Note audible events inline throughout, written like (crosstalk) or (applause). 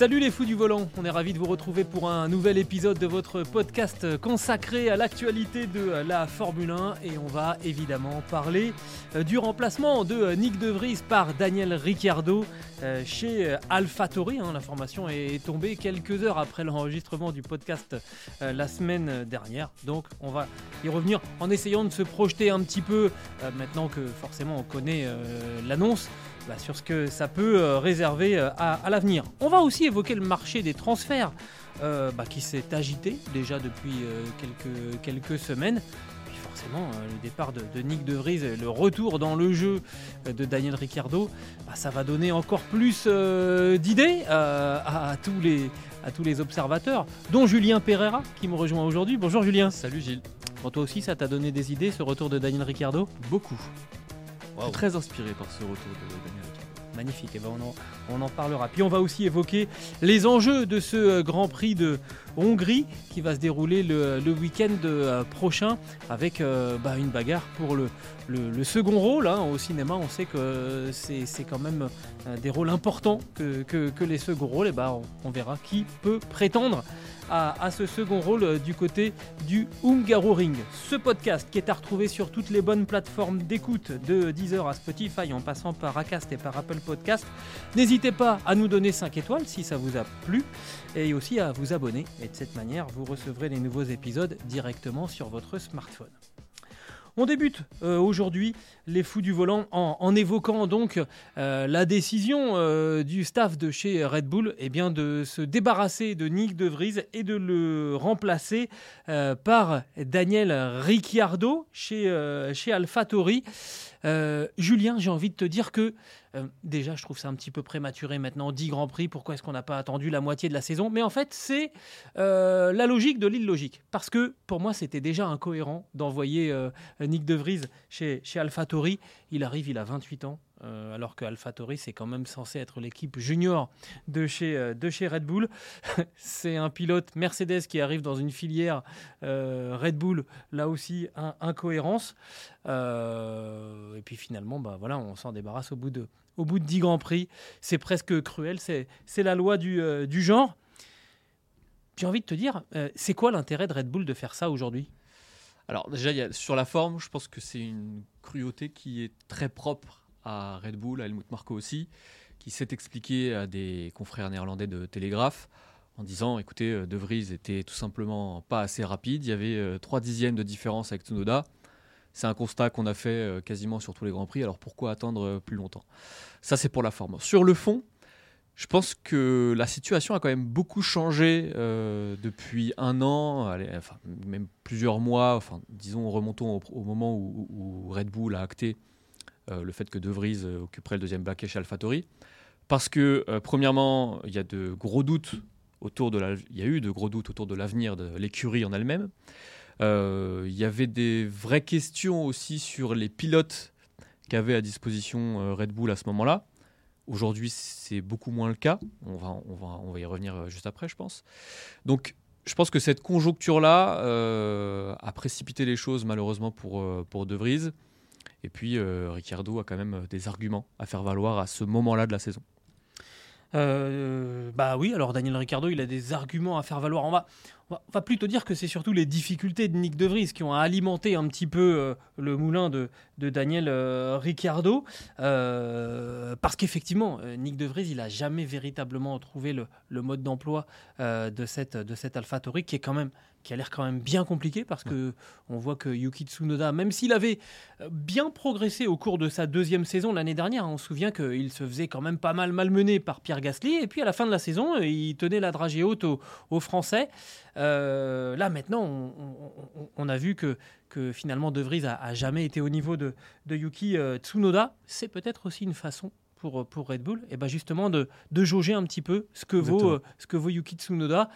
Salut les fous du volant, on est ravis de vous retrouver pour un nouvel épisode de votre podcast consacré à l'actualité de la Formule 1 et on va évidemment parler euh, du remplacement de Nick De Vries par Daniel Ricciardo euh, chez AlphaTauri. Hein. L'information est tombée quelques heures après l'enregistrement du podcast euh, la semaine dernière, donc on va y revenir en essayant de se projeter un petit peu maintenant que forcément on connaît l'annonce. Bah, sur ce que ça peut euh, réserver euh, à, l'avenir. On va aussi évoquer le marché des transferts euh, bah, qui s'est agité déjà depuis quelques, quelques semaines. Puis forcément, le départ de, Nick De Vries et le retour dans le jeu de Daniel Ricciardo, bah, ça va donner encore plus d'idées à, tous les, à tous les observateurs, dont Julien Pereira qui me rejoint aujourd'hui. Bonjour Julien. Salut Gilles. Bon, toi aussi, ça t'a donné des idées, ce retour de Daniel Ricciardo? Beaucoup. Très inspiré par ce retour de Daniel Magnifique, eh ben on, en, parlera. Puis on va aussi évoquer les enjeux de ce euh, Grand Prix de Hongrie qui va se dérouler le, week-end euh, prochain avec euh, bah, une bagarre pour le, second rôle. Hein. Au cinéma, on sait que c'est quand même des rôles importants que, les seconds rôles. Et bah, on verra qui peut prétendre à, ce second rôle euh, du côté du Hungaroring. Ce podcast qui est à retrouver sur toutes les bonnes plateformes d'écoute de Deezer à Spotify en passant par Acast et par Apple Podcast. N'hésitez pas à nous donner 5 étoiles si ça vous a plu et aussi à vous abonner. Et de cette manière, vous recevrez les nouveaux épisodes directement sur votre smartphone. On débute euh, aujourd'hui les fous du volant en, évoquant donc euh, la décision euh, du staff de chez Red Bull eh de se débarrasser de Nick De Vries et de le remplacer par Daniel Ricciardo chez, chez AlphaTauri. Julien, j'ai envie de te dire que euh, déjà, je trouve ça un petit peu prématuré maintenant, 10 Grands Prix, pourquoi est-ce qu'on n'a pas attendu la moitié de la saison? Mais en fait, c'est euh, la logique de l'illogique. Parce que pour moi, c'était déjà incohérent d'envoyer euh, Nick De Vries chez, chez AlphaTauri. Il arrive, il a 28 ans. Alors que AlphaTauri, c'est quand même censé être l'équipe junior de chez, de chez Red Bull. (laughs) c'est un pilote Mercedes qui arrive dans une filière Red Bull, là aussi, incohérence. et puis finalement, bah, voilà, on s'en débarrasse au bout de, au bout de 10 Grands Prix. C'est presque cruel, c'est la loi du, euh, du genre. J'ai envie de te dire, euh, c'est quoi l'intérêt de Red Bull de faire ça aujourd'hui? Alors déjà, sur la forme, je pense que c'est une cruauté qui est très propre à Red Bull, à Helmut Marko aussi, qui s'est expliqué à des confrères néerlandais de Télégraphe en disant, écoutez, euh, De Vries était tout simplement pas assez rapide, il y avait 3 dixièmes de différence avec Tsunoda. C'est un constat qu'on a fait euh, quasiment sur tous les grands prix. Alors pourquoi attendre euh, plus longtemps? Ça, c'est pour la forme. Sur le fond, je pense que la situation a quand même beaucoup changé euh, depuis un an, enfin, même plusieurs mois. Enfin, disons, remontons au, moment où, Red Bull a acté le fait que De Vries occuperait le deuxième baquet chez AlphaTauri. Parce que, premièrement, il y a de gros doutes autour de il y a eu de gros doutes autour de l'avenir de l'écurie en elle-même. Euh, il y avait des vraies questions aussi sur les pilotes qu'avait à disposition euh, Red Bull à ce moment-là. Aujourd'hui, c'est beaucoup moins le cas. On va, on, va, on va y revenir euh, juste après, je pense. Donc, je pense que cette conjoncture-là a précipité les choses, malheureusement, pour, pour De Vries. Et puis, euh, Ricciardo a quand même des arguments à faire valoir à ce moment-là de la saison. Euh, bah oui, alors Daniel Ricciardo, il a des arguments à faire valoir. On va, on va, plutôt dire que c'est surtout les difficultés de Nick De Vries qui ont alimenté un petit peu euh, le moulin de, Daniel euh, parce qu'effectivement, Nick De Vries, il n'a jamais véritablement trouvé le, mode d'emploi de cette, de cette AlphaTauri qui est quand même qui a l'air quand même bien compliqué parce que on voit que Yuki Tsunoda, même s'il avait euh, bien progressé au cours de sa deuxième saison l'année dernière, on se souvient qu'il se faisait quand même pas mal malmené par Pierre Gasly et puis à la fin de la saison, euh, il tenait la dragée haute aux, Français. Euh, là maintenant, on, a vu que, que finalement De Vries a, jamais été au niveau de, de Yuki Tsunoda. C'est peut-être aussi une façon pour, pour Red Bull, et ben justement de, de jauger un petit peu ce que, vaut, euh, ce que vaut Yuki Tsunoda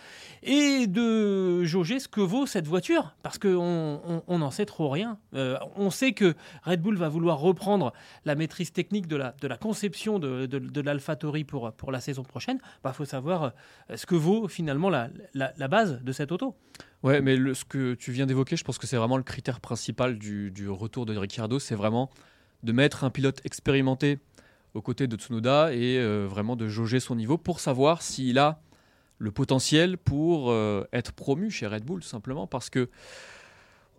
et de jauger ce que vaut cette voiture parce qu'on on, n'en sait trop rien. Euh, on sait que Red Bull va vouloir reprendre la maîtrise technique de la, de la conception de, de, de l'AlphaTauri pour, pour la saison prochaine. Il bah, faut savoir euh, ce que vaut finalement la, la, la base de cette auto. Ouais, mais le, ce que tu viens d'évoquer, je pense que c'est vraiment le critère principal du, du retour de Ricciardo, c'est vraiment de mettre un pilote expérimenté aux côtés de Tsunoda et euh, vraiment de jauger son niveau pour savoir s'il a le potentiel pour euh, être promu chez Red Bull, simplement parce que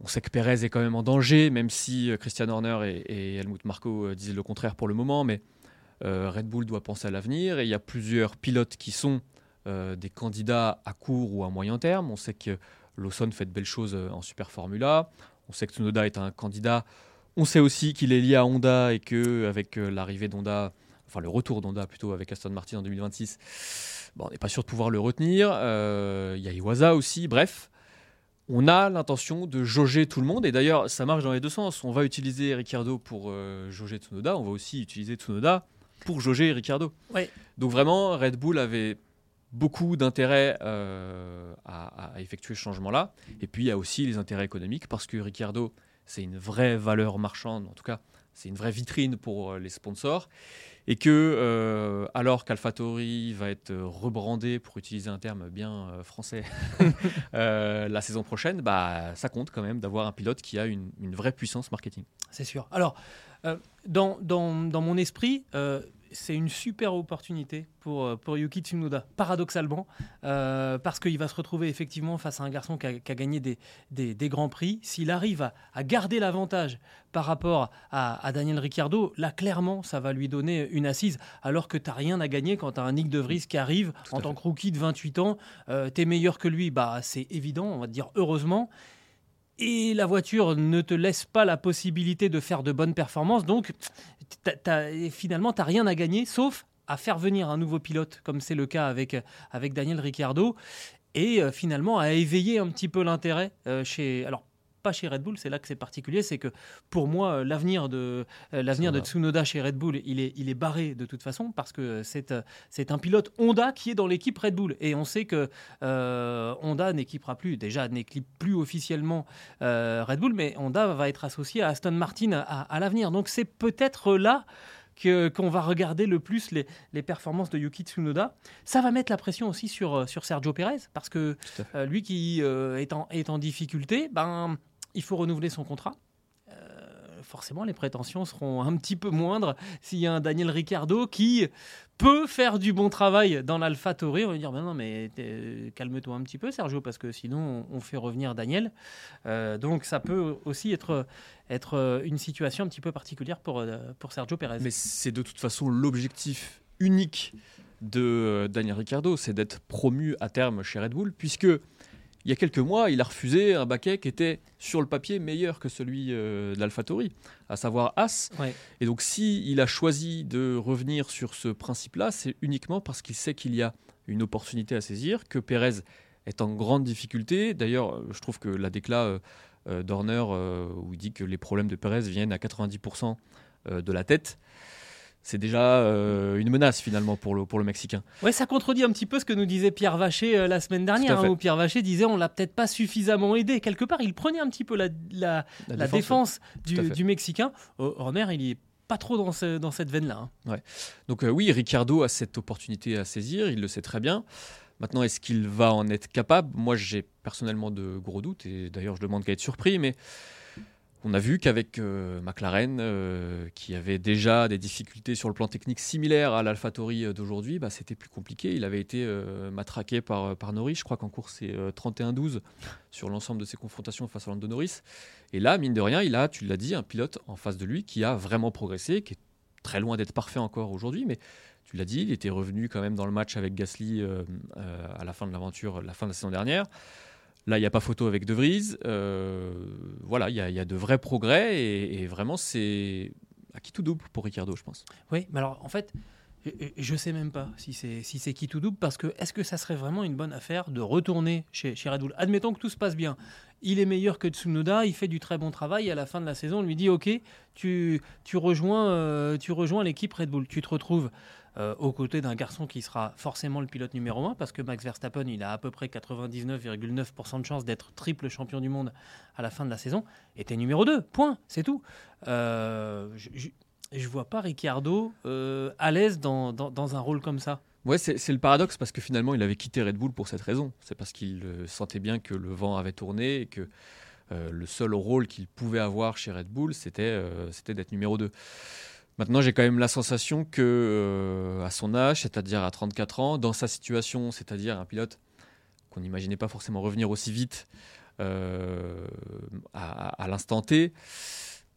on sait que Perez est quand même en danger, même si euh, Christian Horner et, Helmut Marko disent le contraire pour le moment, mais Red Bull doit penser à l'avenir et il y a plusieurs pilotes qui sont des candidats à court ou à moyen terme. On sait que Lawson fait de belles choses en Super Formula. On sait que Tsunoda est un candidat on sait aussi qu'il est lié à Honda et que avec euh, l'arrivée d'Honda, enfin le retour d'Honda plutôt avec Aston Martin en 2026, bon, on n'est pas sûr de pouvoir le retenir. Euh, il y a Iwasa aussi, bref. On a l'intention de jauger tout le monde et d'ailleurs ça marche dans les deux sens. On va utiliser Ricciardo pour euh, jauger Tsunoda, on va aussi utiliser Tsunoda pour jauger Ricciardo. Donc vraiment Red Bull avait beaucoup d'intérêt à, à, effectuer ce changement-là. Et puis il y a aussi les intérêts économiques parce que Ricciardo c'est une vraie valeur marchande, en tout cas, c'est une vraie vitrine pour euh, les sponsors. Et que, euh, alors qu'AlphaTauri va être rebrandé, pour utiliser un terme bien euh, français, (laughs) la saison prochaine, bah, ça compte quand même d'avoir un pilote qui a une, vraie puissance marketing. C'est sûr. Alors, dans, dans, dans, mon esprit, c'est une super opportunité pour, euh, pour Yuki Tsunoda, paradoxalement, euh, parce qu'il va se retrouver effectivement face à un garçon qui a, gagné des, des, grands prix. S'il arrive à, garder l'avantage par rapport à, Daniel Ricciardo, là, clairement, ça va lui donner une assise, alors que tu n'as rien à gagner quand tu as un Nick De Vries qui arrive en tant que rookie de 28 ans. Euh, tu es meilleur que lui, bah, c'est évident, on va te dire heureusement et la voiture ne te laisse pas la possibilité de faire de bonnes performances. Donc, finalement, tu n'as rien à gagner, sauf à faire venir un nouveau pilote, comme c'est le cas avec, avec Daniel Ricciardo, et euh, finalement à éveiller un petit peu l'intérêt euh, chez... Alors, pas chez Red Bull, c'est là que c'est particulier, c'est que pour moi, euh, l'avenir de, euh, l'avenir de Tsunoda chez Red Bull, il est, il est barré de toute façon, parce que c'est, euh, c'est un pilote Honda qui est dans l'équipe Red Bull. Et on sait que Honda n'équipera plus, déjà n'équipe plus officiellement Red Bull, mais Honda va être associé à Aston Martin à, à l'avenir. Donc c'est peut-être là qu'on va regarder le plus les, les, performances de Yuki Tsunoda. Ça va mettre la pression aussi sur, sur Sergio Perez, parce que lui qui est, en, est en difficulté, ben, il faut renouveler son contrat. Euh, forcément, les prétentions seront un petit peu moindres s'il y a un Daniel Ricciardo qui peut faire du bon travail dans l'Alpha Tauri. On va dire, ben non, mais calme-toi un petit peu, Sergio, parce que sinon, on fait revenir Daniel. Euh, donc, ça peut aussi être, être une situation un petit peu particulière pour, euh, pour Sergio Perez. Mais c'est de toute façon l'objectif unique de Daniel Ricciardo, c'est d'être promu à terme chez Red Bull, puisque il y a quelques mois, il a refusé un baquet qui était sur le papier meilleur que celui euh, de l'AlphaTauri, à savoir As. Et donc, si il a choisi de revenir sur ce principe-là, c'est uniquement parce qu'il sait qu'il y a une opportunité à saisir, que Pérez est en grande difficulté. D'ailleurs, je trouve que la décla euh, euh, d'Horner, où il dit que les problèmes de Pérez viennent à 90% de la tête, c'est déjà euh, une menace finalement pour le, pour le Mexicain. Ouais, ça contredit un petit peu ce que nous disait Pierre Vacher euh, la semaine dernière, hein, où Pierre Vacher disait on l'a peut-être pas suffisamment aidé. Quelque part, il prenait un petit peu la, la, défense, du, Mexicain. Horner, il est pas trop dans, ce, dans cette veine-là. Hein. Ouais. Donc euh, oui, Ricardo a cette opportunité à saisir, il le sait très bien. Maintenant, est-ce qu'il va en être capable? Moi, j'ai personnellement de gros doutes, et d'ailleurs, je demande qu'à être surpris, mais on a vu qu'avec euh, McLaren, euh, qui avait déjà des difficultés sur le plan technique similaires à l'AlphaTauri euh, d'aujourd'hui, bah, c'était plus compliqué. Il avait été matraqué par, Norris. Je crois qu'en course, c'est 31-12 sur l'ensemble de ses confrontations face à Lando Norris. Et là, mine de rien, il a, tu l'as dit, un pilote en face de lui qui a vraiment progressé, qui est très loin d'être parfait encore aujourd'hui, mais tu l'as dit, il était revenu quand même dans le match avec Gasly à la fin de l'aventure, la fin de la saison dernière. Là, il n'y a pas photo avec De Vries. Euh, voilà, il y, a de vrais progrès et, vraiment, c'est à qui tout double pour Ricardo, je pense. Oui, mais alors en fait, je ne sais même pas si c'est si c'est qui tout double parce que est-ce que ça serait vraiment une bonne affaire de retourner chez, chez Admettons que tout se passe bien. Il est meilleur que Tsunoda, il fait du très bon travail et à la fin de la saison, on lui dit OK, tu, euh, rejoins l'équipe Red Bull. Tu te retrouves euh, aux côtés d'un garçon qui sera forcément le pilote numéro 1 parce que Max Verstappen, il a à peu près 99,9% de chance d'être triple champion du monde à la fin de la saison. était numéro 2, point, c'est tout. Euh, je, je, vois pas Ricciardo à l'aise dans, un rôle comme ça. Ouais, c'est le paradoxe parce que finalement, il avait quitté Red Bull pour cette raison. C'est parce qu'il sentait bien que le vent avait tourné et que le seul rôle qu'il pouvait avoir chez Red Bull, c'était d'être numéro 2. Maintenant, j'ai quand même la sensation que, euh, à son âge, c'est-à-dire à 34 ans, dans sa situation, c'est-à-dire un pilote qu'on n'imaginait pas forcément revenir aussi vite euh, à, l'instant T,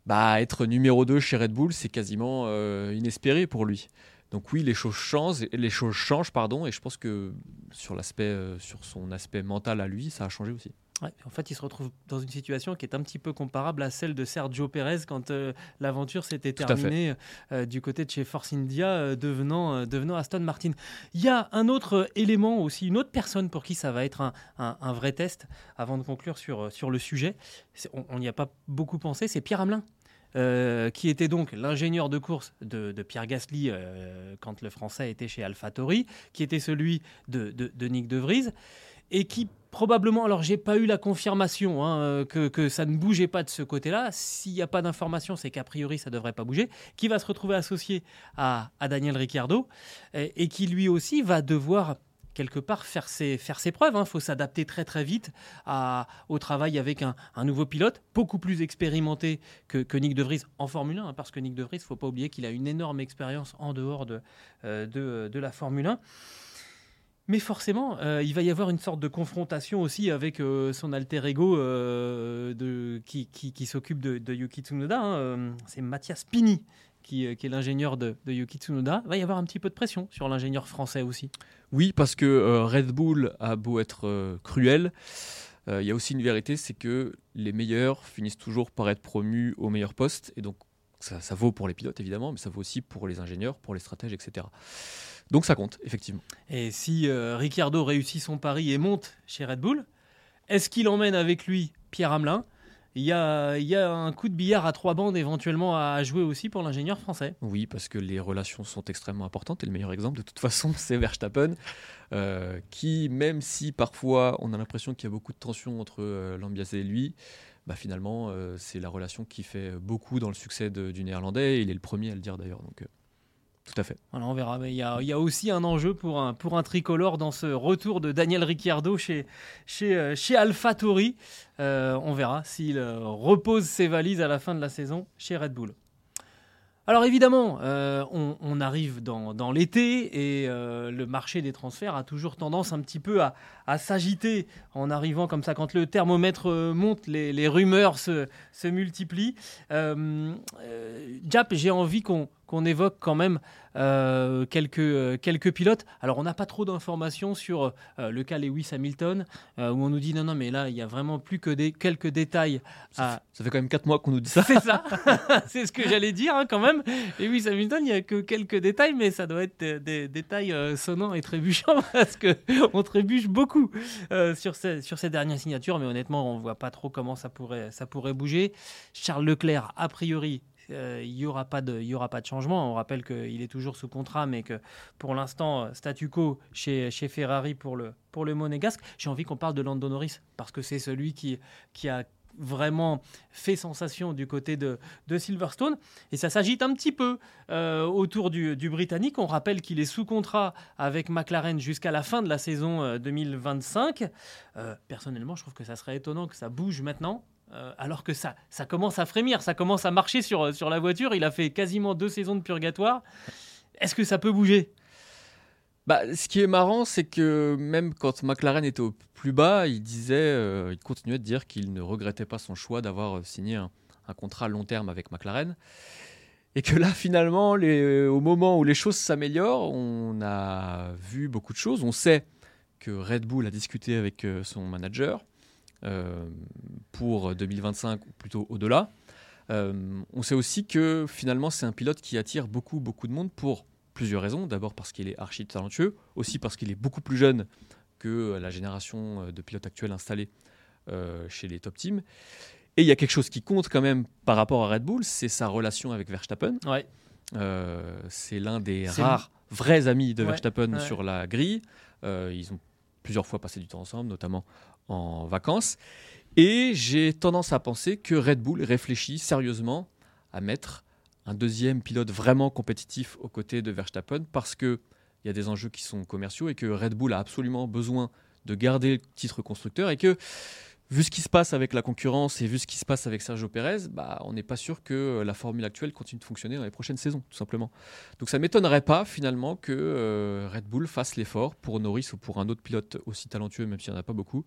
bah, être numéro 2 chez Red Bull, c'est quasiment euh, inespéré pour lui. Donc oui, les choses changent, les choses changent, pardon, et je pense que sur l'aspect, sur son aspect mental à lui, ça a changé aussi en fait, il se retrouve dans une situation qui est un petit peu comparable à celle de Sergio Pérez quand euh, l'aventure s'était terminée euh, du côté de chez Force India, euh, devenant, devenant Aston Martin. Il y a un autre élément aussi, une autre personne pour qui ça va être un, vrai test, avant de conclure sur, sur le sujet. On n'y a pas beaucoup pensé, c'est Pierre Hamelin. Qui était donc l'ingénieur de course de, Pierre Gasly quand le Français était chez AlphaTauri, qui était celui de, de, de Nick De Vries, et qui probablement, alors j'ai pas eu la confirmation hein, euh, que, ça ne bougeait pas de ce côté-là. S'il n'y a pas d'information, c'est qu'a priori ça devrait pas bouger. Qui va se retrouver associé à, Daniel Ricciardo et, qui lui aussi va devoir quelque part faire ses, faire ses preuves. Il hein. faut s'adapter très très vite au travail avec un, nouveau pilote, beaucoup plus expérimenté que, Nick De Vries en Formule 1, hein, parce que Nick De Vries, faut pas oublier qu'il a une énorme expérience en dehors de, euh, de, la Formule 1. Mais forcément, euh, il va y avoir une sorte de confrontation aussi avec euh, son alter ego de, qui, qui, s'occupe de, de, Yuki Tsunoda. Hein, c'est Mathias Pini qui, qui est l'ingénieur de, de, Yuki Tsunoda. Va y avoir un petit peu de pression sur l'ingénieur français aussi. Oui, parce que Red Bull a beau être cruel. Il y a aussi une vérité, c'est que les meilleurs finissent toujours par être promus au meilleur poste. Et donc, ça, ça vaut pour les pilotes, évidemment, mais ça vaut aussi pour les ingénieurs, pour les stratèges, etc. Donc ça compte, effectivement. Et si euh, Ricciardo réussit son pari et monte chez Red Bull, est-ce qu'il emmène avec lui Pierre Hamelin il y, a, il y, a, un coup de billard à trois bandes éventuellement à jouer aussi pour l'ingénieur français. Oui, parce que les relations sont extrêmement importantes. Et le meilleur exemple, de toute façon, (laughs) c'est Verstappen, euh, qui, même si parfois on a l'impression qu'il y a beaucoup de tension entre euh, et lui, bah, finalement, euh, c'est la relation qui fait beaucoup dans le succès du néerlandais. il est le premier à le dire d'ailleurs. Donc, tout à fait. on verra. Mais il y, a, aussi un enjeu pour un, pour un tricolore dans ce retour de Daniel Ricciardo chez, chez, euh, chez AlphaTauri. Euh, on verra s'il euh, repose ses valises à la fin de la saison chez Red Bull. Alors évidemment, on, arrive dans, l'été et le marché des transferts a toujours tendance un petit peu à, s'agiter en arrivant comme ça. Quand le thermomètre monte, les, rumeurs se, se multiplient. Jap, j'ai envie qu'on qu'on évoque quand même euh, quelques, euh, quelques pilotes. Alors, on n'a pas trop d'informations sur euh, le cas Lewis Hamilton, où on nous dit non, non, mais là, il y a vraiment plus que des, quelques détails. Ça, fait, quand même 4 mois qu'on nous dit ça. C'est ça, (laughs) c'est ce que j'allais dire hein, quand même. Lewis Hamilton, il n'y a que quelques détails, mais ça doit être des, détails sonnants et trébuchants (laughs) parce qu'on trébuche beaucoup sur, ces, sur ces dernières signatures, mais honnêtement, on ne voit pas trop comment ça pourrait, ça pourrait bouger. Charles Leclerc, a priori, il n'y aura, pas de, aura pas de changement. On rappelle qu'il est toujours sous contrat, mais que pour l'instant, euh, statu quo chez, chez Ferrari pour le, pour le monégasque. J'ai envie qu'on parle de Lando Norris, parce que c'est celui qui, qui a vraiment fait sensation du côté de, de Silverstone. Et ça s'agite un petit peu euh, autour du, du, Britannique. On rappelle qu'il est sous contrat avec McLaren jusqu'à la fin de la saison 2025. personnellement, je trouve que ça serait étonnant que ça bouge maintenant. Euh, alors que ça, ça commence à frémir, ça commence à marcher sur, sur la voiture. Il a fait quasiment deux saisons de purgatoire. Est-ce que ça peut bouger? Bah, ce qui est marrant, c'est que même quand McLaren était au plus bas, il disait, euh, il continuait de dire qu'il ne regrettait pas son choix d'avoir euh, signé un, contrat à long terme avec McLaren. Et que là, finalement, au moment où les choses s'améliorent, on a vu beaucoup de choses. On sait que Red Bull a discuté avec son manager, pour 2025 ou plutôt au-delà. on sait aussi que finalement c'est un pilote qui attire beaucoup beaucoup de monde pour plusieurs raisons. D'abord parce qu'il est archi talentueux, aussi parce qu'il est beaucoup plus jeune que la génération de pilotes actuels installés chez les top teams. Et il y a quelque chose qui compte quand même par rapport à Red Bull, c'est sa relation avec Verstappen. Ouais. Euh, c'est l'un des rares vrais amis de Verstappen sur la grille. Euh, ils ont plusieurs fois passé du temps ensemble, notamment en vacances. Et j'ai tendance à penser que Red Bull réfléchit sérieusement à mettre un deuxième pilote vraiment compétitif aux côtés de Verstappen parce qu'il y a des enjeux qui sont commerciaux et que Red Bull a absolument besoin de garder le titre constructeur et que vu ce qui se passe avec la concurrence et vu ce qui se passe avec Sergio Pérez, bah, on n'est pas sûr que la formule actuelle continue de fonctionner dans les prochaines saisons, tout simplement. Donc ça ne m'étonnerait pas finalement que euh, Red Bull fasse l'effort pour Norris ou pour un autre pilote aussi talentueux, même s'il n'y en a pas beaucoup,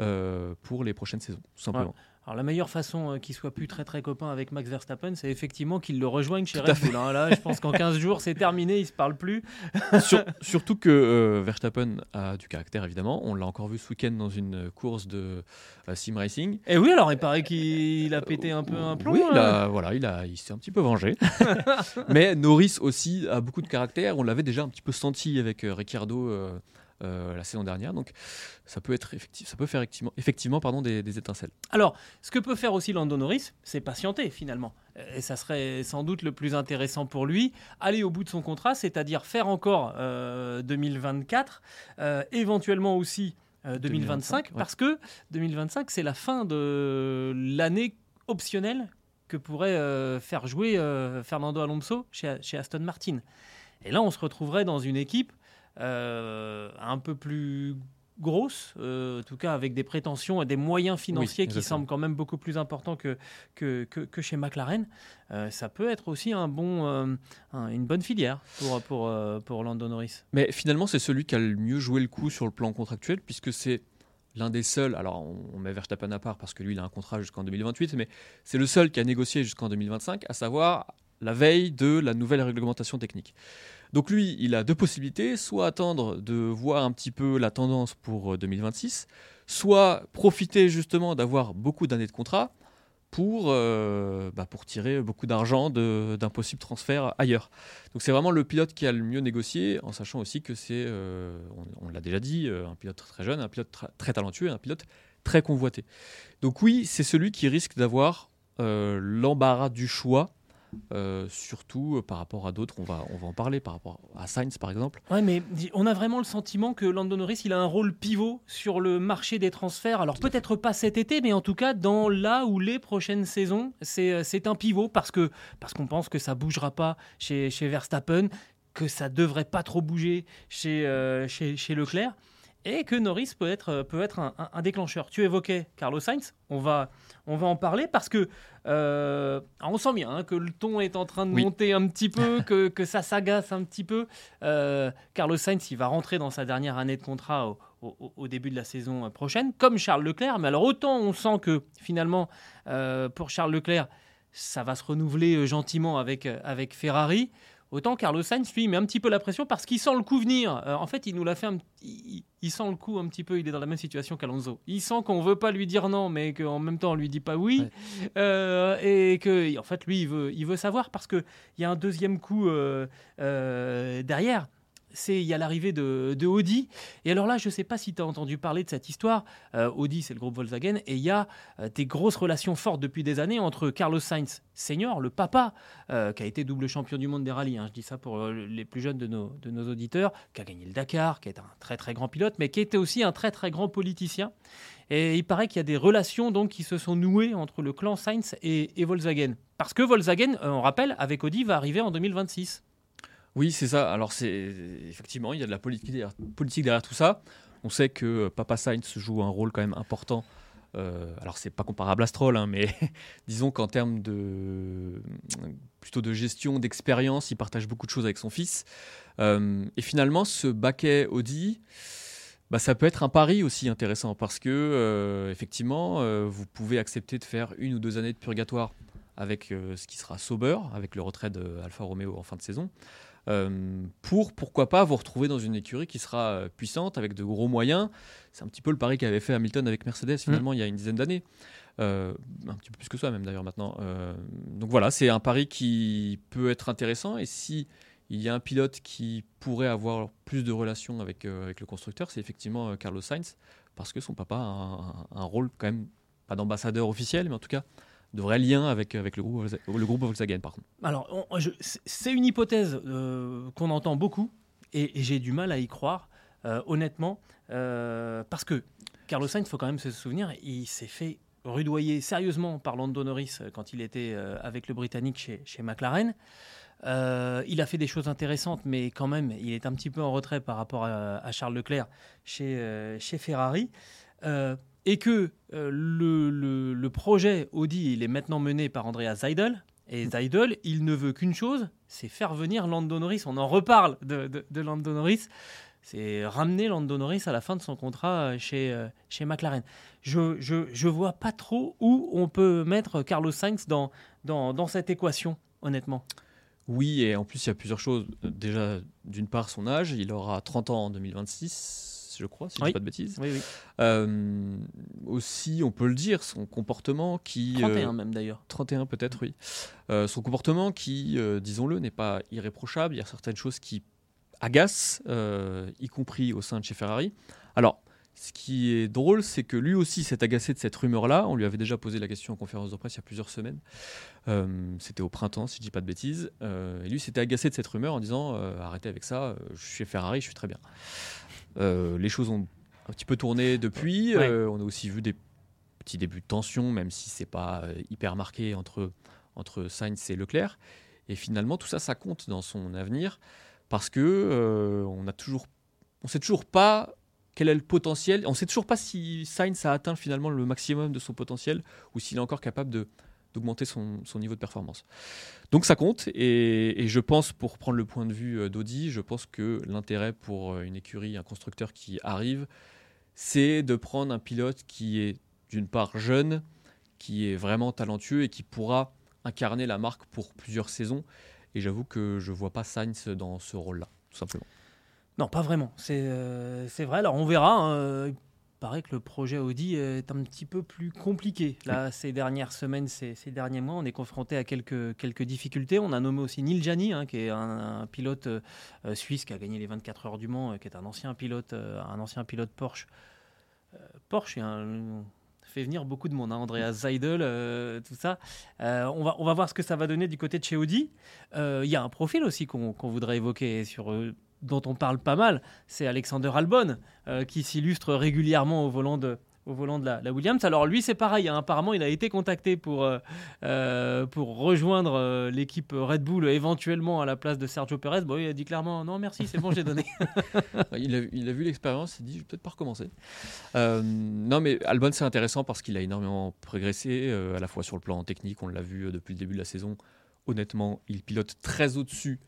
euh, pour les prochaines saisons, tout simplement. Alors la meilleure façon euh, qu'il soit plus très très copain avec Max Verstappen, c'est effectivement qu'il le rejoigne chez Red Bull. Hein. Là, je pense qu'en (laughs) 15 jours, c'est terminé, il se parle plus. (laughs) surtout que euh, Verstappen a du caractère évidemment. On l'a encore vu ce week-end dans une course de euh, sim racing. Et oui, alors il paraît qu'il a pété un peu un plomb. Oui, hein. voilà, il a, il s'est un petit peu vengé. (laughs) Mais Norris aussi a beaucoup de caractère. On l'avait déjà un petit peu senti avec Ricciardo euh, la saison dernière. Donc ça peut, être ça peut faire effectivement, effectivement pardon, des, étincelles. Alors, ce que peut faire aussi Lando Norris, c'est patienter finalement. Et ça serait sans doute le plus intéressant pour lui, aller au bout de son contrat, c'est-à-dire faire encore 2024, euh, euh, éventuellement aussi 2025, parce que 2025, c'est la fin de l'année optionnelle que pourrait faire jouer Fernando Alonso chez, chez, Aston Martin. Et là, on se retrouverait dans une équipe un peu plus grosse, euh, en tout cas avec des prétentions et des moyens financiers qui semblent quand même beaucoup plus importants que, que, que, chez McLaren, euh, ça peut être aussi un bon, une bonne filière pour, pour, pour Lando Norris. Mais finalement, c'est celui qui a le mieux joué le coup sur le plan contractuel, puisque c'est l'un des seuls, alors on met Verstappen à part parce que lui il a un contrat jusqu'en 2028, mais c'est le seul qui a négocié jusqu'en 2025, à savoir la veille de la nouvelle réglementation technique. Donc lui, il a deux possibilités, soit attendre de voir un petit peu la tendance pour 2026, euh, soit profiter justement d'avoir beaucoup d'années de contrat pour, euh, bah, pour tirer beaucoup d'argent d'un possible transfert ailleurs. Donc c'est vraiment le pilote qui a le mieux négocié, en sachant aussi que c'est, euh, on, l'a déjà dit, un pilote très jeune, un pilote très talentueux, un pilote très convoité. Donc oui, c'est celui qui risque d'avoir l'embarras du choix euh, surtout euh, par rapport à d'autres, on va, on va en parler, par rapport à Sainz par exemple. Ouais, mais on a vraiment le sentiment que Lando Norris, il a un rôle pivot sur le marché des transferts. Alors peut-être pas cet été, mais en tout cas dans là ou les prochaines saisons, c'est euh, un pivot parce que parce qu'on pense que ça bougera pas chez, chez Verstappen, que ça devrait pas trop bouger chez, chez, chez Leclerc et que Norris peut être, peut être un, déclencheur. Tu évoquais Carlos Sainz, on va, on va en parler parce que euh, on sent bien hein, que le ton est en train de monter un petit peu, (laughs) que, que ça s'agace un petit peu. Euh, Carlos Sainz, il va rentrer dans sa dernière année de contrat au, début de la saison prochaine, comme Charles Leclerc. Mais alors autant on sent que finalement, euh, pour Charles Leclerc, ça va se renouveler gentiment avec, avec Ferrari. Autant Carlos Sainz, lui, met un petit peu la pression parce qu'il sent le coup venir. Euh, en fait, il nous l'a fait, un, il, sent le coup un petit peu. Il est dans la même situation qu'Alonso. Il sent qu'on veut pas lui dire non, mais qu'en même temps on lui dit pas oui, euh, et que en fait lui il veut, il veut savoir parce que il y a un deuxième coup euh, derrière c'est il y a l'arrivée de, Audi. Et alors là, je ne sais pas si tu as entendu parler de cette histoire. Euh, Audi, c'est le groupe Volkswagen, et il y a euh, des grosses relations fortes depuis des années entre Carlos Sainz senior, le papa, euh, qui a été double champion du monde des rallyes. Hein. je dis ça pour les plus jeunes de nos, de nos auditeurs, qui a gagné le Dakar, qui est un très très grand pilote, mais qui était aussi un très très grand politicien. Et il paraît qu'il y a des relations donc qui se sont nouées entre le clan Sainz et, et Volkswagen. Parce que Volkswagen, on rappelle, avec Audi, va arriver en 2026. Oui, c'est ça. Alors, c'est effectivement, il y a de la politique derrière, tout ça. On sait que Papa Sainz joue un rôle quand même important. Euh, alors, c'est pas comparable à Stroll, hein, mais (laughs) disons qu'en termes de plutôt gestion, d'expérience, il partage beaucoup de choses avec son fils. Euh, et finalement, ce baquet Audi, bah, ça peut être un pari aussi intéressant parce que euh, effectivement, euh, vous pouvez accepter de faire une ou deux années de purgatoire avec ce qui sera Sauber, avec le retrait de Romeo en fin de saison. Euh, pour pourquoi pas vous retrouver dans une écurie qui sera euh, puissante avec de gros moyens. C'est un petit peu le pari qu'avait fait Hamilton avec Mercedes finalement il y a une dizaine d'années. Euh, un petit peu plus que ça même d'ailleurs maintenant. Euh, donc voilà, c'est un pari qui peut être intéressant et si il y a un pilote qui pourrait avoir plus de relations avec, avec le constructeur, c'est effectivement Carlos Sainz parce que son papa a un, un rôle quand même pas d'ambassadeur officiel, mais en tout cas de vrais liens avec, avec le, groupe, Volkswagen- le groupe Volkswagen par. Alors, c'est- une hypothèse euh, qu'on entend beaucoup et, j'ai du mal à y croire, euh, honnêtement, euh, parce que Carlos Sainz, il faut quand même se souvenir, il s'est fait rudoyer sérieusement par Lando Norris quand il était avec le Britannique chez, chez McLaren. Il a fait des choses intéressantes, mais quand même, il est un petit peu en retrait par rapport à, Charles Leclerc chez, chez Ferrari. Et que euh, le, le- le projet Audi, il est maintenant mené par Andreas Seidel. Et Seidel, il ne veut qu'une chose, c'est faire venir Lando Norris. On en reparle de, de, de Lando Norris. C'est ramener Lando Norris à la fin de son contrat chez, euh, chez McLaren. Je je, je vois pas trop où on peut mettre Carlos Sainz dans, dans, dans cette équation, honnêtement. Oui, et en plus, il y a plusieurs choses. Déjà, d'une part, son âge, il aura 30 ans en 2026, je crois, si je ne Oui. dis pas de bêtises. Oui, oui. Euh, aussi, on peut le dire, son comportement qui... euh, 31 même d'ailleurs. 31 peut-être, oui. Euh, son comportement qui, euh, disons-le, n'est pas irréprochable. Il y a certaines choses qui agacent, euh, y compris au sein de chez Ferrari. Alors, ce qui est drôle, c'est que lui aussi s'est agacé de cette rumeur-là. On lui avait déjà posé la question en conférence de presse il y a plusieurs semaines. Euh, C'était au printemps, si je dis pas de bêtises. Euh, et lui s'était agacé de cette rumeur en disant euh, arrêtez avec ça, euh, je suis chez Ferrari, je suis très bien. Euh, les choses ont un petit peu tourné depuis. Ouais. Euh, on a aussi vu des petits débuts de tension, même si c'est pas euh, hyper marqué entre, entre Sainz et Leclerc. Et finalement, tout ça, ça compte dans son avenir parce que euh, on a toujours, on sait toujours pas quel est le potentiel. On sait toujours pas si Sainz a atteint finalement le maximum de son potentiel ou s'il est encore capable de d'augmenter son, son niveau de performance. Donc ça compte et, je pense, pour prendre le point de vue euh, d'Audi, je pense que l'intérêt pour euh, une écurie, un constructeur qui arrive, c'est de prendre un pilote qui est d'une part jeune, qui est vraiment talentueux et qui pourra incarner la marque pour plusieurs saisons. Et j'avoue que je vois pas Sainz dans ce rôle-là, tout simplement. Non, pas vraiment. C'est euh, vrai. Alors on verra. hein. Il paraît que le projet Audi est un petit peu plus compliqué. Là, ces dernières semaines, ces, ces derniers mois, on est confronté à quelques, quelques difficultés. On a nommé aussi Neil Jani, hein, qui est un, un pilote euh, suisse qui a gagné les 24 heures du Mans, euh, qui est un ancien pilote, euh, un ancien pilote Porsche. Porsche est un fait venir beaucoup de monde, hein, Andreas Seidel, euh, tout ça. Euh, on, va, on va voir ce que ça va donner du côté de chez Audi. Euh, Il y a un profil aussi qu'on voudrait évoquer sur dont on parle pas mal, c'est Alexander Albon, euh, qui s'illustre régulièrement au volant de, au volant de la, la Williams. Alors lui, c'est pareil, hein, apparemment, il a été contacté pour, euh, euh, pour rejoindre l'équipe Red Bull éventuellement à la place de Sergio Perez. Bon, il a dit clairement, non merci, c'est bon, j'ai donné. (laughs) (laughs) il, a, il a vu l'expérience, il dit je vais peut-être pas recommencer. Euh, non, mais Albon, c'est intéressant parce qu'il a énormément progressé, à la fois sur le plan technique, on l'a vu depuis le début de la saison. Honnêtement, il pilote très au-dessus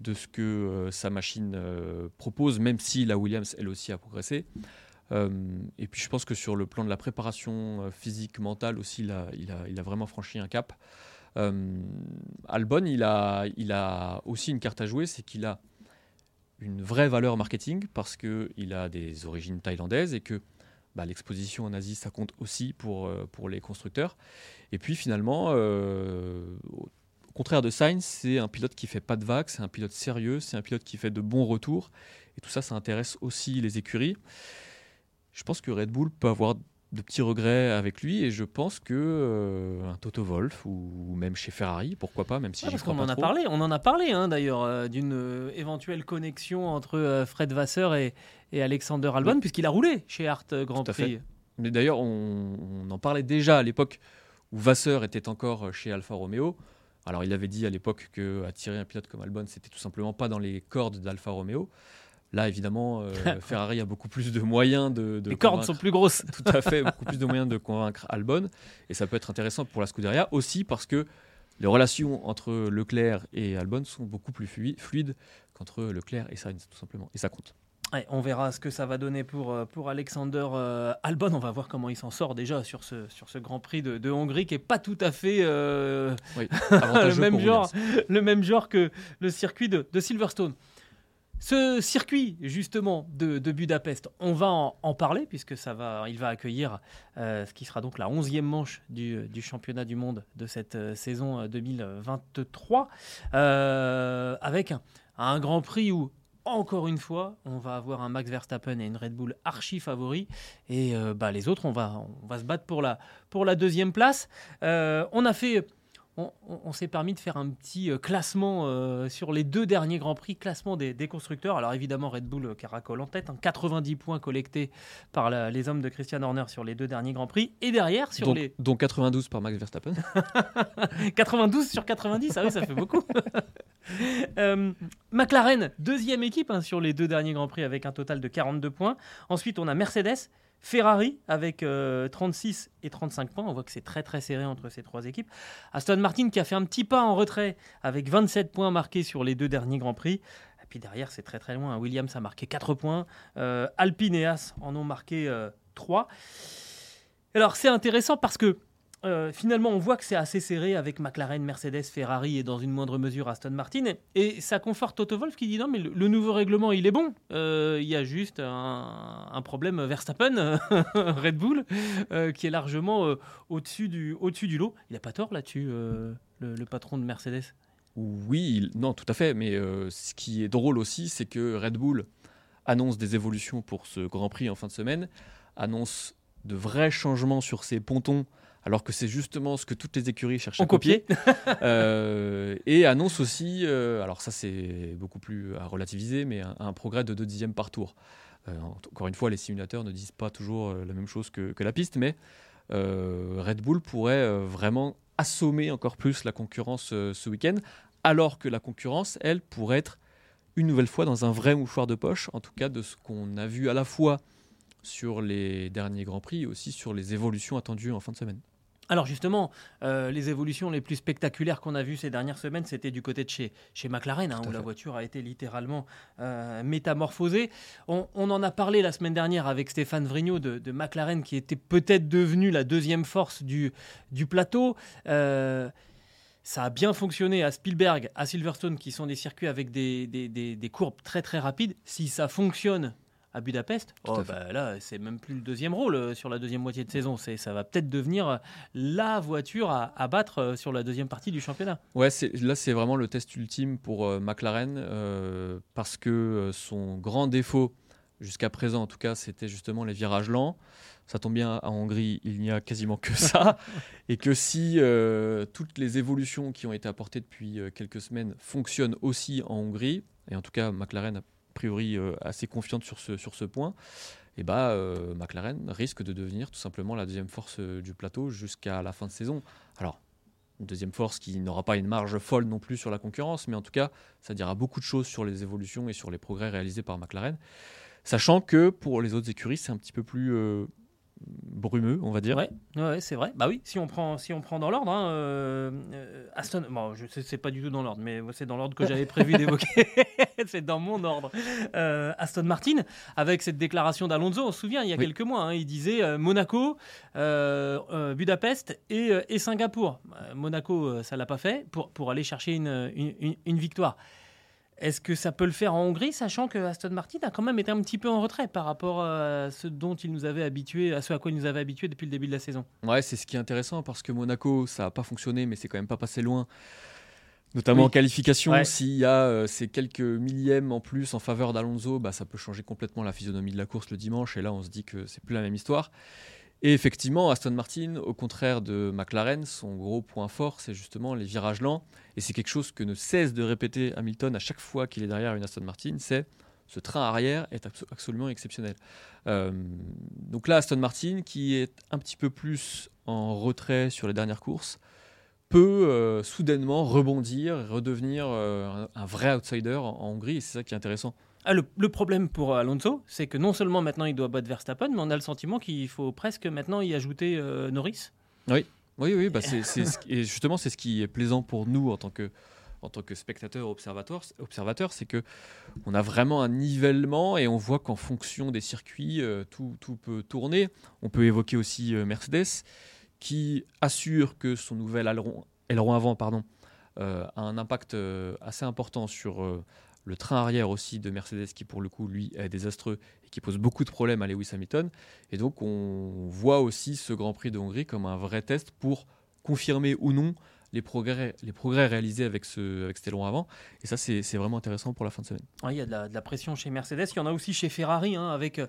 de ce que euh, sa machine euh, propose, même si la Williams, elle aussi, a progressé. Euh, et puis je pense que sur le plan de la préparation physique, mentale aussi, il a, vraiment franchi un cap. Albon, il a, aussi une carte à jouer, c'est qu'il a une vraie valeur marketing parce qu'il a des origines thaïlandaises et que bah, l'exposition en Asie, ça compte aussi pour, les constructeurs. Et puis finalement, contraire de Sainz, c'est un pilote qui fait pas de vagues, c'est un pilote sérieux, c'est un pilote qui fait de bons retours. Et tout ça, ça intéresse aussi les écuries. Je pense que Red Bull peut avoir de petits regrets avec lui et je pense que euh, un Toto Wolff ou, même chez Ferrari, pourquoi pas, même si Ouais, parce qu'on pas en a parlé, on en a parlé hein, d'ailleurs euh, d'une euh, éventuelle connexion entre Fred Vasseur et, et Alexander Albon, puisqu'il a roulé chez Art euh, Grand Tout Prix. Mais d'ailleurs, on, on en parlait déjà à l'époque où Vasseur était encore chez Alfa Romeo. Alors, il avait dit à l'époque que attirer un pilote comme Albon, c'était tout simplement pas dans les cordes d'Alfa Romeo. Là, évidemment, euh, (laughs) Ferrari a beaucoup plus de moyens de. de Les cordes sont plus grosses. (laughs) Tout à fait, beaucoup plus de (laughs) moyens de convaincre Albon. Et ça peut être intéressant pour la Scuderia aussi parce que les relations entre Leclerc et Albon sont beaucoup plus fluides qu'entre Leclerc et Sainz, tout simplement. Et ça compte. Ouais, on verra ce que ça va donner pour, euh, pour Alexander euh, Albon. On va voir comment il s'en sort déjà sur ce, sur ce Grand Prix de, de Hongrie qui est pas tout à fait euh, Oui, (laughs) le, même genre, Williams. le même genre que le circuit de, de Silverstone. Ce circuit justement de, de Budapest, on va en, en parler puisque ça va, il va accueillir euh, ce qui sera donc la 11e manche du, du championnat du monde de cette euh, saison euh, 2023 euh, avec un, un Grand Prix où encore une fois, on va avoir un Max Verstappen et une Red Bull archi favori. Et euh, bah, les autres, on va, on va se battre pour la, pour la deuxième place. Euh, on a fait. On, on- on s'est permis de faire un petit euh, classement euh, sur les deux derniers Grands Prix, classement des, des constructeurs. Alors évidemment, Red Bull euh, caracole en tête, hein, 90 points collectés par la- les hommes de Christian Horner sur les deux derniers Grands Prix. Et derrière, sur dont, les dont 92 par Max Verstappen. (laughs) 92 sur 90, ah oui, ça fait beaucoup. (laughs) Euh, McLaren, deuxième équipe hein, sur les deux derniers Grands Prix avec un total de 42 points. Ensuite, on a Mercedes, Ferrari avec euh, 36 et 35 points. On voit que c'est très très serré entre ces trois équipes. Aston Martin qui a fait un petit pas en retrait avec 27 points marqués sur les deux derniers Grands Prix. Et puis derrière, c'est très très loin. Williams a marqué 4 points. Euh, Alpine et en ont marqué euh, 3. Alors c'est intéressant parce que euh, finalement, on voit que c'est assez serré avec McLaren, Mercedes, Ferrari et dans une moindre mesure Aston Martin. Et ça conforte Toto Wolff qui dit non, mais le, nouveau règlement, il est bon. Euh, il y a juste un, problème Verstappen, (laughs) Red Bull, euh, qui est largement euh, au-dessus du, lot. Il n'a pas tort là-dessus, le, patron de Mercedes. Oui, non, tout à fait. Mais ce qui est drôle aussi, c'est que Red Bull annonce des évolutions pour ce Grand Prix en fin de semaine, annonce de vrais changements sur ses pontons, alors que c'est justement ce que toutes les écuries cherchent On à copier. (laughs) Euh, et annonce aussi, euh, alors ça c'est beaucoup plus à relativiser, mais un, un progrès de 2 dixièmes par tour. Euh, encore une fois, les simulateurs ne disent pas toujours la même chose que, que la piste, mais Red Bull pourrait vraiment assommer encore plus la concurrence ce week-end, alors que la concurrence, elle, pourrait être une nouvelle fois dans un vrai mouchoir de poche, en tout cas de ce qu'on a vu à la fois sur les derniers Grands Prix et aussi sur les évolutions attendues en fin de semaine. Alors justement, euh, les évolutions les plus spectaculaires qu'on a vues ces dernières semaines, c'était du côté de chez, chez McLaren, hein, où la voiture a été littéralement euh, métamorphosée. On, on en a parlé la semaine dernière avec Stéphane Vrignot de, de McLaren, qui était peut-être devenu la deuxième force du, du plateau. Euh, ça a bien fonctionné à Spielberg, à Silverstone, qui sont des circuits avec des, des- des- des courbes très très rapides. Si ça fonctionne à Budapest, oh, à bah là, c'est même plus le deuxième rôle euh, sur la deuxième moitié de saison. C'est, ça va peut-être devenir euh, la voiture à, à battre euh, sur la deuxième partie du championnat. Ouais, c'est- là c'est vraiment le test ultime pour euh, McLaren euh, parce que son grand défaut jusqu'à présent en tout cas c'était justement les virages lents. Ça tombe bien à Hongrie, il n'y a quasiment que ça (laughs) et que si euh, toutes les évolutions qui ont été apportées depuis quelques semaines fonctionnent aussi en Hongrie et en tout cas McLaren a priori euh, assez confiante sur ce, point, et bah euh, McLaren risque de devenir tout simplement la deuxième force euh, du plateau jusqu'à la fin de saison. Alors une deuxième force qui n'aura pas une marge folle non plus sur la concurrence, mais en tout cas, ça dira beaucoup de choses sur les évolutions et sur les progrès réalisés par McLaren. Sachant que pour les autres écuries, c'est un petit peu plus brumeux, on va dire. Ouais, ouais, c'est vrai. Bah oui, si on prend, si on prend dans l'ordre, hein, euh, euh, Aston, bon, je sais, c'est pas du tout dans l'ordre, mais c'est dans l'ordre que j'avais prévu d'évoquer. (laughs) c'est dans mon ordre. Euh, Aston Martin, avec cette déclaration d'Alonso, on se souvient, il y a Oui. quelques mois, hein, il disait euh, Monaco, Budapest et, et Singapour. Monaco, ça l'a pas fait pour, pour aller chercher une, une, une- une victoire. Est-ce que ça peut le faire en Hongrie, sachant que Aston Martin a quand même été un petit peu en retrait par rapport à ce dont il nous avait habitué, à ce à quoi il nous avait habitué depuis le début de la saison? Ouais, c'est ce qui est intéressant parce que Monaco, ça n'a pas fonctionné, mais c'est quand même pas passé loin. Notamment Oui. en qualification, Ouais. s'il y a euh, ces quelques millièmes en plus en faveur d'Alonso, bah, ça peut changer complètement la physionomie de la course le dimanche. Et là, on se dit que c'est plus la même histoire. Et effectivement, Aston Martin, au contraire de McLaren, son gros point fort, c'est justement les virages lents. Et c'est quelque chose que ne cesse de répéter Hamilton à chaque fois qu'il est derrière une Aston Martin, c'est ce train arrière est abso- absolument exceptionnel. Euh, donc là, Aston Martin, qui est un petit peu plus en retrait sur les dernières courses, peut euh, soudainement rebondir, redevenir euh, un, un vrai outsider en, en Hongrie. Et c'est ça qui est intéressant. Ah, le, problème pour Alonso, c'est que non seulement maintenant il doit battre Verstappen, mais on a le sentiment qu'il faut presque maintenant y ajouter euh, Norris. Oui, oui, bah c'est, ce et justement, c'est ce qui est plaisant pour nous en tant que en tant spectateur observateur, c'est que on a vraiment un nivellement et on voit qu'en fonction des circuits, euh, tout, peut tourner. On peut évoquer aussi euh, Mercedes qui assure que son nouvel aileron, avant pardon, a un impact assez important sur le train arrière aussi de Mercedes qui pour le coup lui est désastreux et qui pose beaucoup de problèmes à Lewis Hamilton. Et donc on voit aussi ce Grand Prix de Hongrie comme un vrai test pour confirmer ou non les progrès, les progrès réalisés avec, ce, avec avant. Et ça, c'est vraiment intéressant pour la fin de semaine. il y a de la, pression chez Mercedes. Il y en a aussi chez Ferrari, hein, avec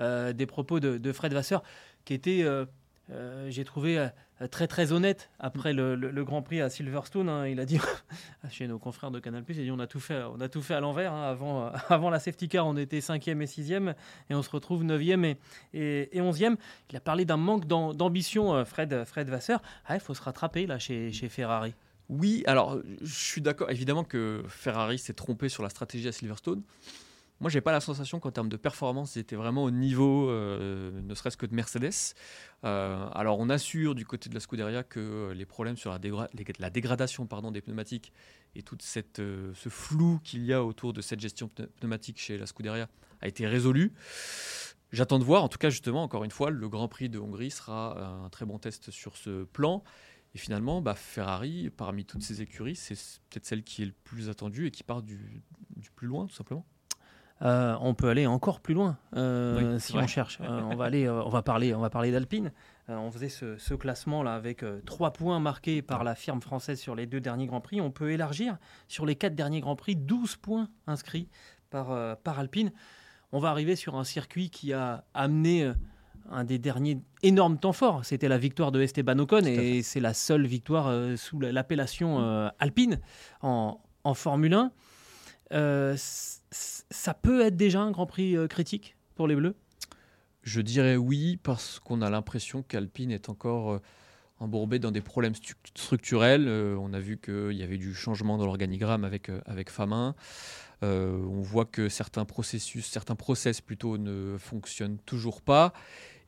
euh, des propos de, Fred Vasseur, qui était, euh, euh, j'ai trouvé, euh, très très honnête après le, Grand Prix à Silverstone. Hein. il a dit (laughs) chez nos confrères de Canal+, il a dit on a tout fait, on a tout fait à l'envers. Hein. avant, avant la safety car, on était 5e et 6e et on se retrouve 9e et, et, 11e. Il a parlé d'un manque d'ambition, euh, Fred, Fred Vasseur. Ah, il faut se rattraper là chez, chez Ferrari. Oui, alors je suis d'accord. Évidemment que Ferrari s'est trompé sur la stratégie à Silverstone. Moi, j'ai pas la sensation qu'en termes de performance, ils étaient vraiment au niveau, euh, ne serait-ce que de Mercedes. Euh, alors, on assure du côté de la Scuderia que les problèmes sur la, dégradation des pneumatiques et tout euh, ce flou qu'il y a autour de cette gestion pneumatique chez la Scuderia a été résolu. J'attends de voir. En tout cas, justement, encore une fois, le Grand Prix de Hongrie sera un très bon test sur ce plan. Et finalement, bah, Ferrari, parmi toutes ces écuries, c'est peut-être celle qui est le plus attendue et qui part du plus loin, tout simplement. Euh, on peut aller encore plus loin euh, si on cherche. Euh, on va (laughs) aller, on va parler, on va parler d'Alpine. on faisait ce, classement là avec trois points marqués par la firme française sur les deux derniers grands prix. On peut élargir sur les quatre derniers grands prix, 12 points inscrits par, par Alpine. On va arriver sur un circuit qui a amené un des derniers énormes temps forts. C'était la victoire de Esteban Ocon et c'est la seule victoire sous l'appellation Alpine en, en Formule 1 ça peut être déjà un Grand Prix euh, critique pour les Bleus? Je dirais oui, parce qu'on a l'impression qu'Alpine est encore euh, embourbé dans des problèmes structurels. Euh, on a vu qu'il y avait du changement dans l'organigramme avec, avec Famin. on voit que certains processus, certains process plutôt ne fonctionnent toujours pas.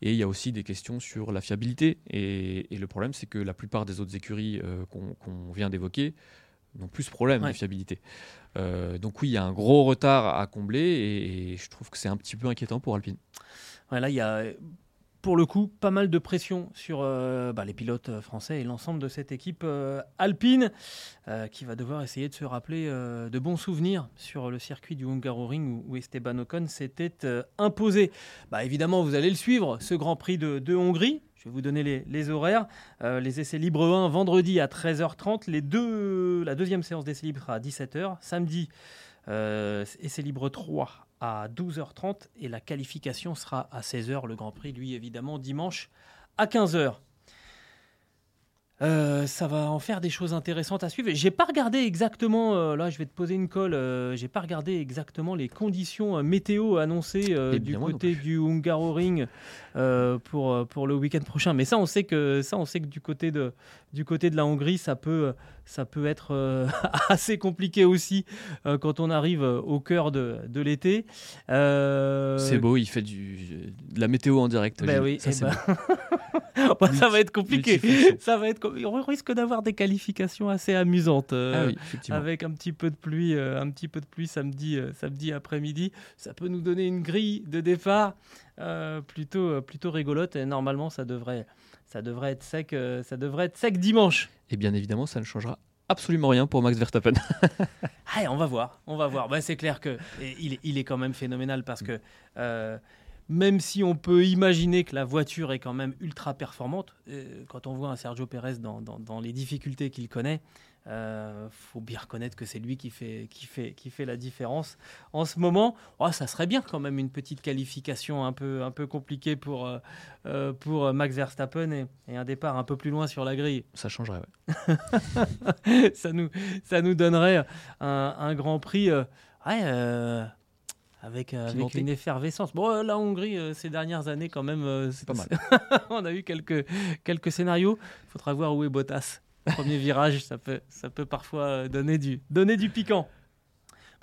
Et il y a aussi des questions sur la fiabilité. Et, le problème, c'est que la plupart des autres écuries qu'on vient d'évoquer n'ont plus ce problème de fiabilité. Euh, donc oui, il y a un gros retard à combler et, je trouve que c'est un petit peu inquiétant pour Alpine. là, il y a pour le coup pas mal de pression sur euh, bah, les pilotes français et l'ensemble de cette équipe euh, alpine qui va devoir essayer de se rappeler de bons souvenirs sur le circuit du Hungaroring où, Esteban Ocon s'était imposé. Bah, évidemment, vous allez le suivre, ce Grand Prix de Hongrie. Je vais vous donner les, horaires. Euh, les essais libres 1, vendredi à 13h30. Les deux, la deuxième séance d'essais libres à 17h. Samedi, euh, essais libres 3 à 12h30. Et la qualification sera à 16h. Le Grand Prix, lui, évidemment, dimanche à 15h. Euh, ça va en faire des choses intéressantes à suivre. J'ai pas regardé exactement, euh, là je vais te poser une colle, euh, j'ai pas regardé exactement les conditions météo annoncées du côté du Hungaroring pour, pour le week-end prochain. Mais ça on sait que ça on sait que du côté de, du côté de la Hongrie ça peut, ça peut être (laughs) assez compliqué aussi quand on arrive au cœur de, de l'été. C'est beau, il fait du, de la météo en direct. Ben oui, ça, eh ben... Bah, (laughs) ça va être compliqué. Ça va être, on risque d'avoir des qualifications assez amusantes euh, ah avec un petit peu de pluie, euh, un petit peu de pluie samedi, euh, samedi après-midi. Ça peut nous donner une grille de départ plutôt, plutôt rigolote. Et normalement, ça devrait, ça devrait être sec, ça devrait être sec dimanche. Et bien évidemment, ça ne changera absolument rien pour Max Verstappen. (laughs) on va voir, on va voir. (laughs) Bah, c'est clair que il, est, il est quand même phénoménal parce que même si on peut imaginer que la voiture est quand même ultra performante, euh, quand on voit un Sergio Pérez dans, les difficultés qu'il connaît, il euh, faut bien reconnaître que c'est lui qui fait, qui, fait, qui fait la différence. En ce moment, oh, ça serait bien quand même une petite qualification un peu, un peu compliquée pour, euh, pour Max Verstappen et, un départ un peu plus loin sur la grille. Ça changerait, (laughs) ça, nous, ça nous donnerait un, grand prix. Ouais, avec, euh, une effervescence. Bon, euh, la Hongrie, euh, ces dernières années, quand même, c'est pas mal. (laughs) on a eu quelques, quelques scénarios. Il faudra voir où est Bottas. Premier virage, ça peut, ça peut parfois donner du, donner du piquant.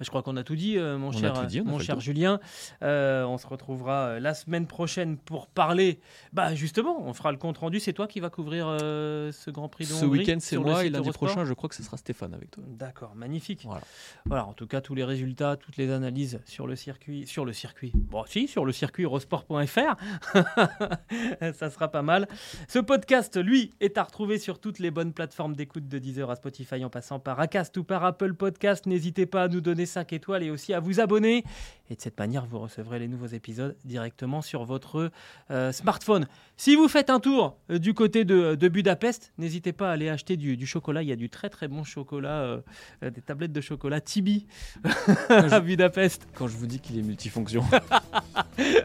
Je crois qu'on a tout dit, euh, mon On cher, dit, mon cher. Julien. Euh, on se retrouvera euh, la semaine prochaine pour parler. Bah justement, on fera le compte rendu. C'est toi qui va couvrir ce Grand Prix de Ce week-end, c'est moi et lundi prochain, je crois que ce sera Stéphane avec toi. D'accord, magnifique. Voilà. Voilà, en tout cas, tous les résultats, toutes les analyses sur le circuit. Sur le circuit. Bon, si, sur le circuit eurosport.fr. (laughs) Ça sera pas mal. Ce podcast, lui, est à retrouver sur toutes les bonnes plateformes d'écoute de Deezer à Spotify en passant par Acast ou par Apple Podcast. N'hésitez pas à nous donner 5 étoiles et aussi à vous abonner. Et de cette manière, vous recevrez les nouveaux épisodes directement sur votre euh, smartphone. Si vous faites un tour euh, du côté de, de Budapest, n'hésitez pas à aller acheter du, du chocolat. Il y a du très très bon chocolat, euh, des tablettes de chocolat Tibi (laughs) à Budapest. Quand je vous dis qu'il est multifonction. (laughs)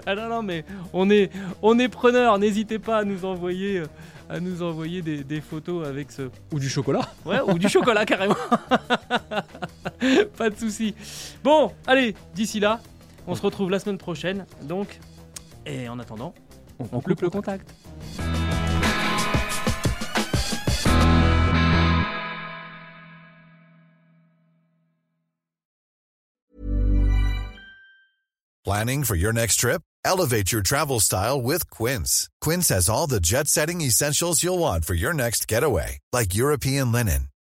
Ah non, non, mais on est, on est preneur. N'hésitez pas à nous envoyer, à nous envoyer des, des photos avec ce. Ou du chocolat. Ouais, ou du chocolat carrément. (laughs) (laughs) pas de souci. Bon, allez, d'ici là, on se retrouve la semaine prochaine. Donc, et en attendant, on coupe le contact. Planning for your next trip? Elevate your travel style with Quince. Quince has all the jet setting essentials you'll want for your next getaway, like European linen,